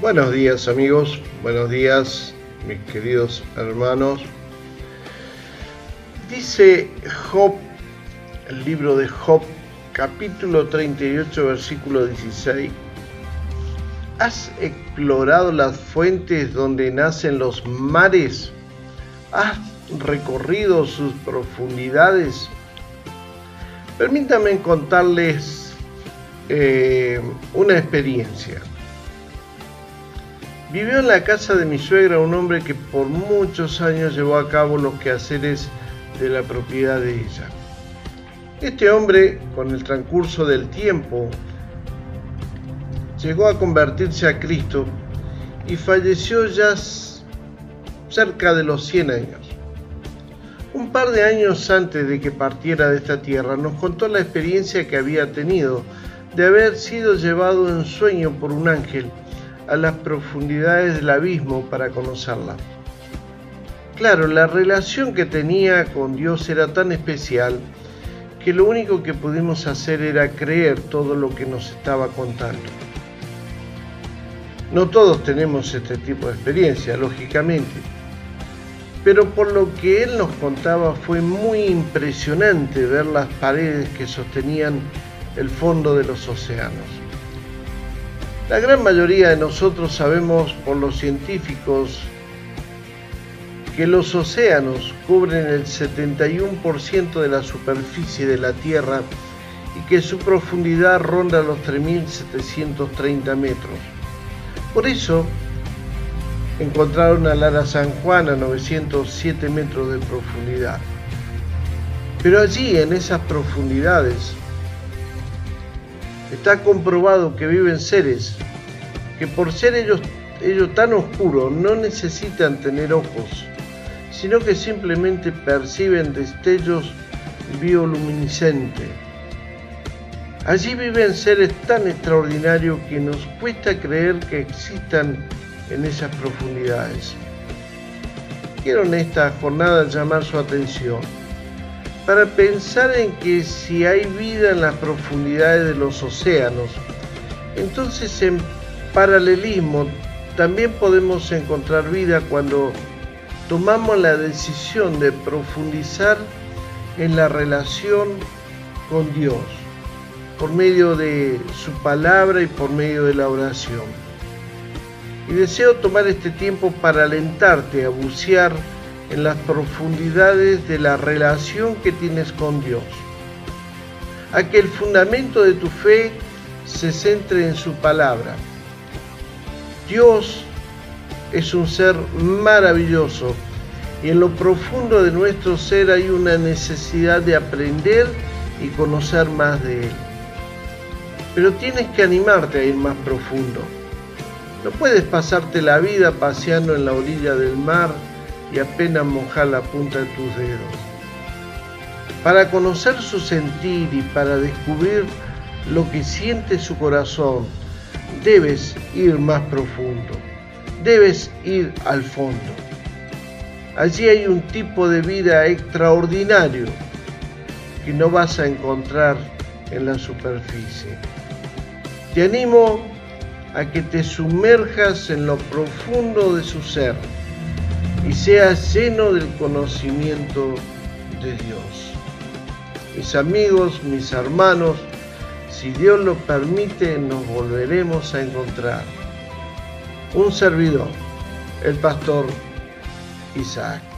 Buenos días amigos, buenos días mis queridos hermanos. Dice Job, el libro de Job, capítulo 38, versículo 16. ¿Has explorado las fuentes donde nacen los mares? ¿Has recorrido sus profundidades? Permítanme contarles eh, una experiencia. Vivió en la casa de mi suegra un hombre que por muchos años llevó a cabo los quehaceres de la propiedad de ella. Este hombre, con el transcurso del tiempo, llegó a convertirse a Cristo y falleció ya cerca de los 100 años. Un par de años antes de que partiera de esta tierra, nos contó la experiencia que había tenido de haber sido llevado en sueño por un ángel a las profundidades del abismo para conocerla. Claro, la relación que tenía con Dios era tan especial que lo único que pudimos hacer era creer todo lo que nos estaba contando. No todos tenemos este tipo de experiencia, lógicamente, pero por lo que él nos contaba fue muy impresionante ver las paredes que sostenían el fondo de los océanos. La gran mayoría de nosotros sabemos por los científicos que los océanos cubren el 71% de la superficie de la Tierra y que su profundidad ronda los 3.730 metros. Por eso, encontraron a Lara San Juan a 907 metros de profundidad. Pero allí, en esas profundidades, Está comprobado que viven seres que por ser ellos, ellos tan oscuros no necesitan tener ojos, sino que simplemente perciben destellos bioluminiscentes. Allí viven seres tan extraordinarios que nos cuesta creer que existan en esas profundidades. Quiero en esta jornada llamar su atención para pensar en que si hay vida en las profundidades de los océanos, entonces en paralelismo también podemos encontrar vida cuando tomamos la decisión de profundizar en la relación con Dios por medio de su palabra y por medio de la oración. Y deseo tomar este tiempo para alentarte a bucear en las profundidades de la relación que tienes con Dios. A que el fundamento de tu fe se centre en su palabra. Dios es un ser maravilloso y en lo profundo de nuestro ser hay una necesidad de aprender y conocer más de Él. Pero tienes que animarte a ir más profundo. No puedes pasarte la vida paseando en la orilla del mar y apenas mojar la punta de tus dedos. Para conocer su sentir y para descubrir lo que siente su corazón, debes ir más profundo, debes ir al fondo. Allí hay un tipo de vida extraordinario que no vas a encontrar en la superficie. Te animo a que te sumerjas en lo profundo de su ser y sea lleno del conocimiento de Dios. Mis amigos, mis hermanos, si Dios lo permite, nos volveremos a encontrar. Un servidor, el pastor Isaac.